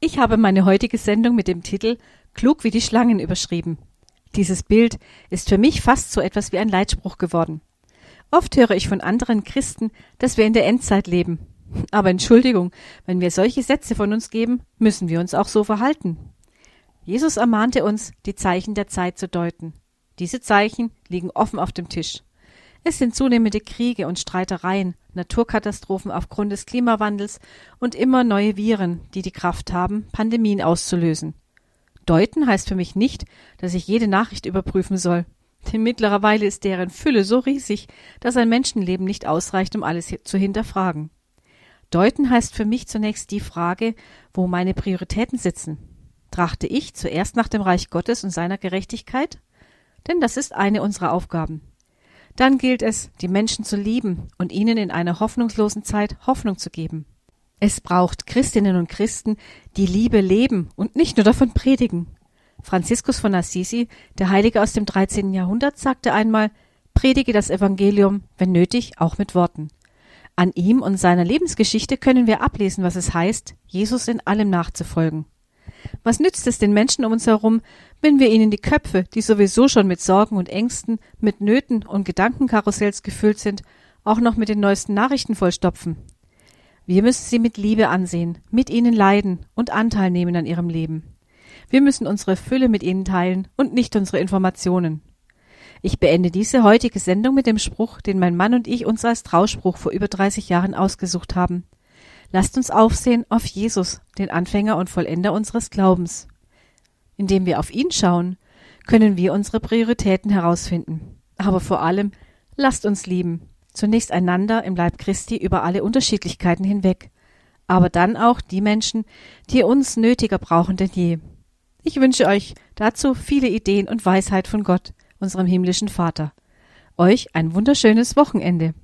Ich habe meine heutige Sendung mit dem Titel Klug wie die Schlangen überschrieben. Dieses Bild ist für mich fast so etwas wie ein Leitspruch geworden. Oft höre ich von anderen Christen, dass wir in der Endzeit leben. Aber Entschuldigung, wenn wir solche Sätze von uns geben, müssen wir uns auch so verhalten. Jesus ermahnte uns, die Zeichen der Zeit zu deuten. Diese Zeichen liegen offen auf dem Tisch. Es sind zunehmende Kriege und Streitereien, Naturkatastrophen aufgrund des Klimawandels und immer neue Viren, die die Kraft haben, Pandemien auszulösen. Deuten heißt für mich nicht, dass ich jede Nachricht überprüfen soll. Denn mittlerweile ist deren Fülle so riesig, dass ein Menschenleben nicht ausreicht, um alles zu hinterfragen. Deuten heißt für mich zunächst die Frage, wo meine Prioritäten sitzen. Trachte ich zuerst nach dem Reich Gottes und seiner Gerechtigkeit? Denn das ist eine unserer Aufgaben. Dann gilt es, die Menschen zu lieben und ihnen in einer hoffnungslosen Zeit Hoffnung zu geben. Es braucht Christinnen und Christen, die Liebe leben und nicht nur davon predigen. Franziskus von Assisi, der Heilige aus dem 13. Jahrhundert, sagte einmal, predige das Evangelium, wenn nötig, auch mit Worten. An ihm und seiner Lebensgeschichte können wir ablesen, was es heißt, Jesus in allem nachzufolgen. Was nützt es den Menschen um uns herum, wenn wir ihnen die Köpfe, die sowieso schon mit Sorgen und Ängsten, mit Nöten und Gedankenkarussells gefüllt sind, auch noch mit den neuesten Nachrichten vollstopfen? Wir müssen sie mit Liebe ansehen, mit ihnen leiden und Anteil nehmen an ihrem Leben. Wir müssen unsere Fülle mit ihnen teilen und nicht unsere Informationen. Ich beende diese heutige Sendung mit dem Spruch, den mein Mann und ich uns als Trauspruch vor über 30 Jahren ausgesucht haben. Lasst uns aufsehen auf Jesus, den Anfänger und Vollender unseres Glaubens. Indem wir auf ihn schauen, können wir unsere Prioritäten herausfinden. Aber vor allem, lasst uns lieben. Zunächst einander im Leib Christi über alle Unterschiedlichkeiten hinweg. Aber dann auch die Menschen, die uns nötiger brauchen denn je. Ich wünsche euch dazu viele Ideen und Weisheit von Gott, unserem himmlischen Vater. Euch ein wunderschönes Wochenende.